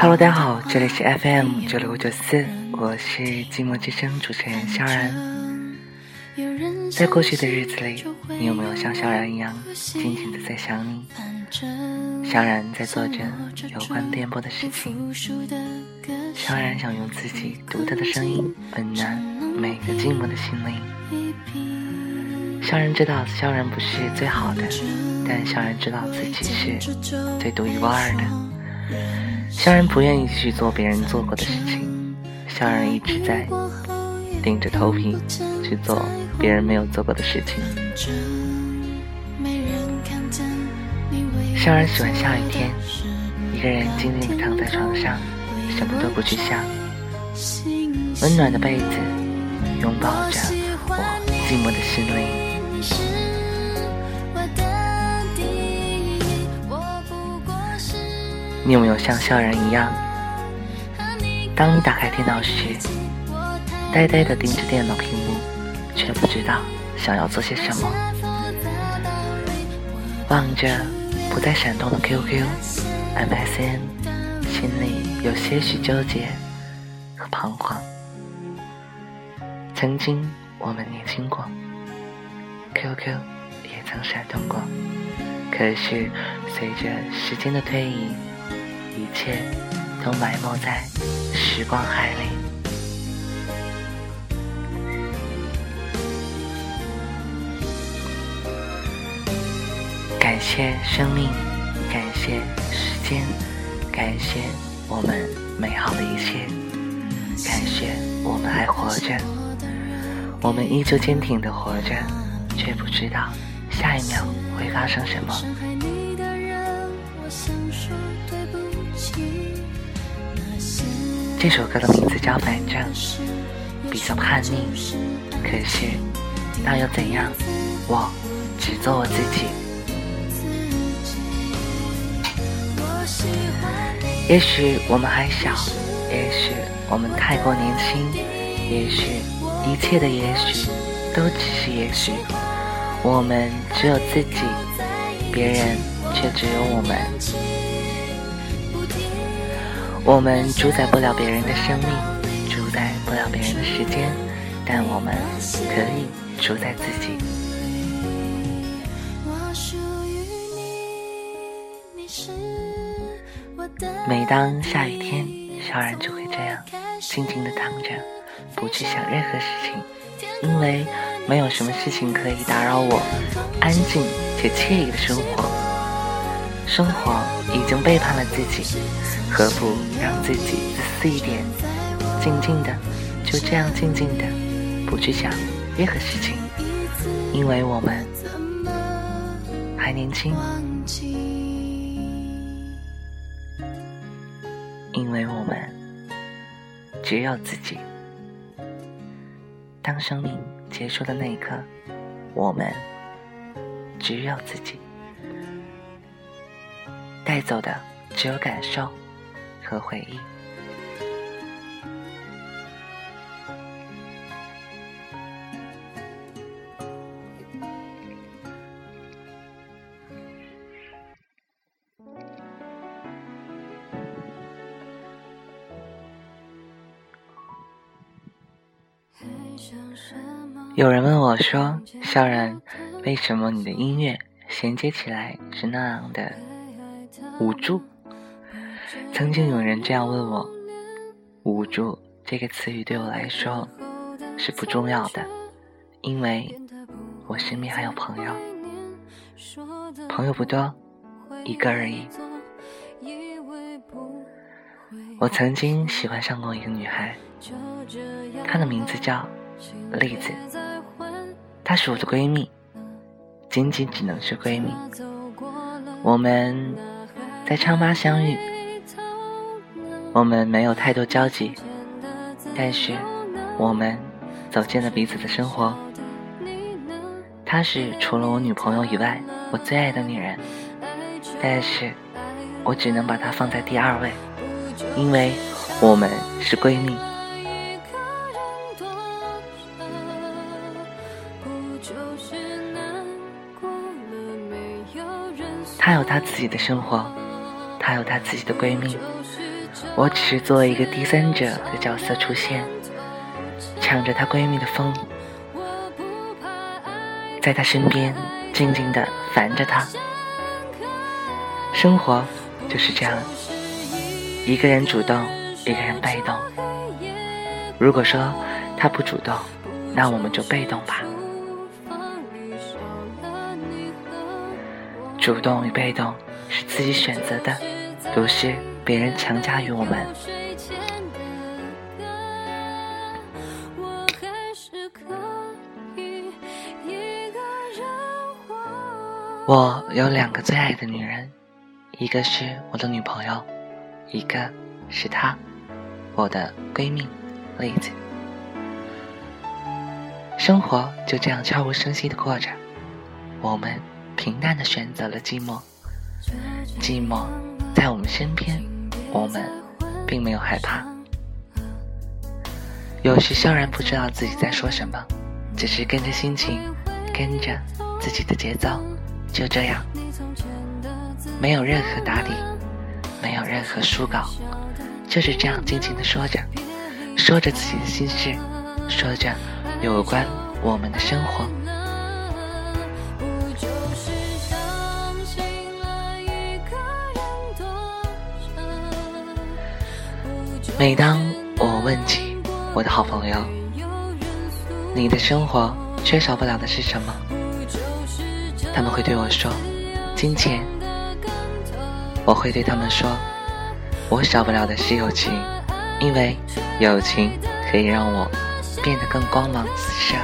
Hello，大家好，这里是 FM 九六五九四，我是寂寞之声主持人萧然。在过去的日子里，你有没有像萧然一样静静的在想你？萧然在做着有关电波的事情，萧然想用自己独特的声音温暖每个寂寞的心灵。萧然知道萧然不是最好的，但萧然知道自己是最独一无二的。萧然不愿意去做别人做过的事情，萧然一直在顶着头皮去做别人没有做过的事情。萧然喜欢下雨天，一个人静静地躺在床上，什么都不去想，温暖的被子拥抱着我寂寞的心灵。你有没有像萧然一样？当你打开电脑时，呆呆地盯着电脑屏幕，却不知道想要做些什么；望着不再闪动的 QQ、MSN，心里有些许纠结和彷徨。曾经我们年轻过，QQ 也曾闪动过，可是随着时间的推移。一切都埋没在时光海里。感谢生命，感谢时间，感谢我们美好的一切，感谢我们还活着，我们依旧坚挺的活着，却不知道下一秒会发生什么。这首歌的名字叫《反正》，比较叛逆，可是那又怎样？我只做我自己。也许我们还小，也许我们太过年轻，也许一切的也许都只是也许。我们只有自己，别人却只有我们。我们主宰不了别人的生命，主宰不了别人的时间，但我们可以主宰自己。每当下雨天，小然就会这样静静的躺着，不去想任何事情，因为没有什么事情可以打扰我安静且惬意的生活。生活已经背叛了自己，何不让自己自私一点，静静的，就这样静静的，不去想任何事情，因为我们还年轻，因为我们只有自己。当生命结束的那一刻，我们只有自己。带走的只有感受和回忆。有人问我说：“萧然，为什么你的音乐衔接起来是那样的？”无助。曾经有人这样问我：“无助这个词语对我来说是不重要的，因为我身边还有朋友，朋友不多，一个而已。”我曾经喜欢上过一个女孩，她的名字叫栗子，她是我的闺蜜，仅仅只能是闺蜜。我们。在昌巴相遇，我们没有太多交集，但是我们走进了彼此的生活。她是除了我女朋友以外我最爱的女人，但是我只能把她放在第二位，因为我们是闺蜜。她有她自己的生活。她有她自己的闺蜜，我只是作为一个第三者的角色出现，抢着她闺蜜的风，在她身边静静的烦着她。生活就是这样，一个人主动，一个人被动。如果说他不主动，那我们就被动吧。主动与被动是自己选择的，不是别人强加于我们。我有两个最爱的女人，一个是我的女朋友，一个是她，我的闺蜜丽子。生活就这样悄无声息的过着，我们。平淡的选择了寂寞，寂寞在我们身边，我们并没有害怕。有时萧然不知道自己在说什么，只是跟着心情，跟着自己的节奏，就这样，没有任何打理，没有任何书稿，就是这样静静的说着，说着自己的心事，说着有关我们的生活。每当我问起我的好朋友，你的生活缺少不了的是什么？他们会对我说，金钱。我会对他们说，我少不了的是友情，因为友情可以让我变得更光芒四射。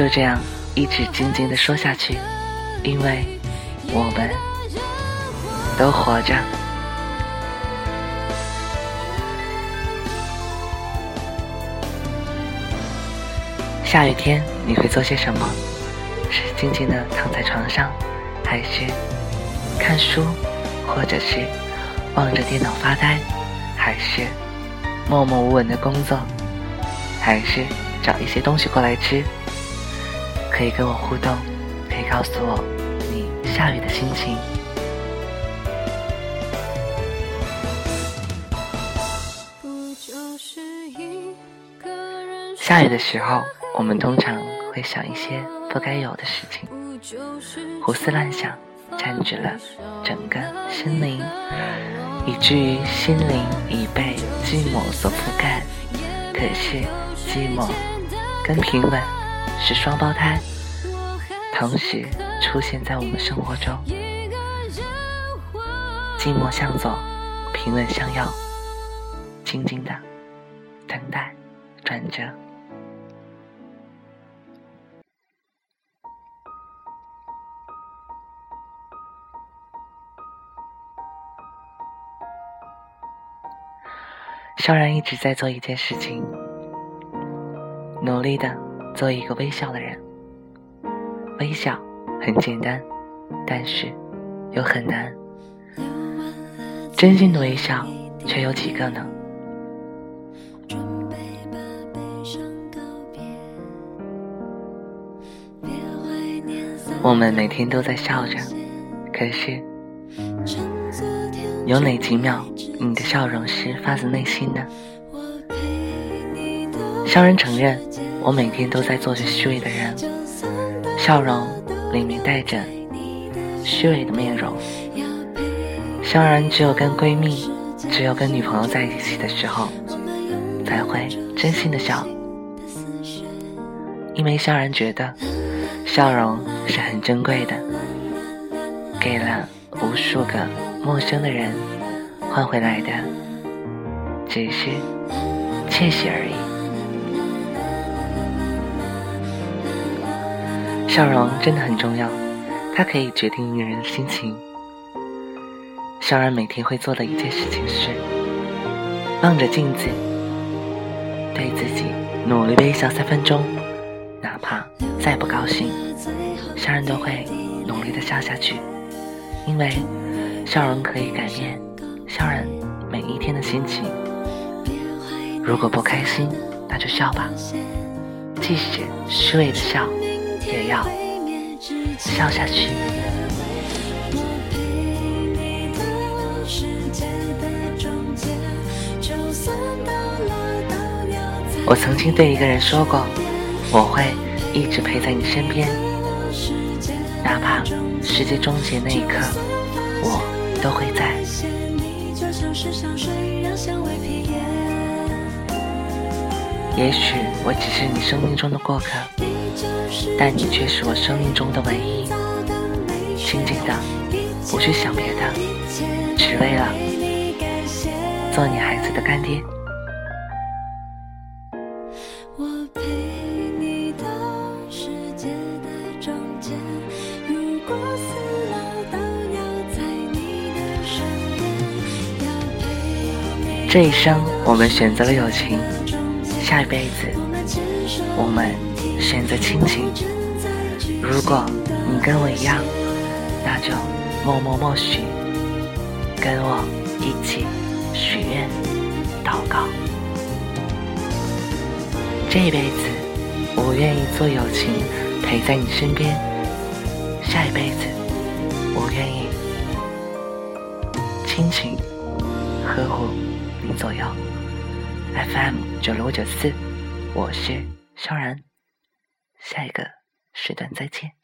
就这样一直静静的说下去，因为我们都活着。下雨天你会做些什么？是静静的躺在床上，还是看书，或者是望着电脑发呆，还是默默无闻的工作，还是找一些东西过来吃？可以跟我互动，可以告诉我你下雨的心情。下雨的时候，我们通常会想一些不该有的事情，胡思乱想，占据了整个心灵，以至于心灵已被寂寞所覆盖。可是，寂寞跟平稳是双胞胎。同时出现在我们生活中，寂寞向左，平稳向右，静静的等待转折。萧然一直在做一件事情，努力的做一个微笑的人。微笑很简单，但是又很难。真心的微笑，却有几个呢？我们每天都在笑着，可是有哪几秒你的笑容是发自内心的？萧然承认，我每天都在做着虚伪的人。笑容里面带着虚伪的面容。萧然只有跟闺蜜，只有跟女朋友在一起的时候，才会真心的笑。因为萧然觉得，笑容是很珍贵的，给了无数个陌生的人，换回来的只是窃喜而已。笑容真的很重要，它可以决定一个人的心情。萧然每天会做的一件事情是，望着镜子，对自己努力微笑三分钟，哪怕再不高兴，萧然都会努力的笑下去，因为笑容可以改变笑人每一天的心情。如果不开心，那就笑吧，即使虚伪的笑，也要笑下去。我曾经对一个人说过，我会一直陪在你身边，哪怕世界终结那一刻，我都会在。也许我只是你生命中的过客，但你却是我生命中的唯一。静静的，不去想别的，只为了做你孩子的干爹。这一生，我们选择了友情；下一辈子，我们的亲情。如果你跟我一样，那就默默默许，跟我一起许愿、祷告。这一辈子，我愿意做友情，陪在你身边；下一辈子，我愿意亲情，呵护你。左右，FM 九六九四，我是萧然，下一个时段再见。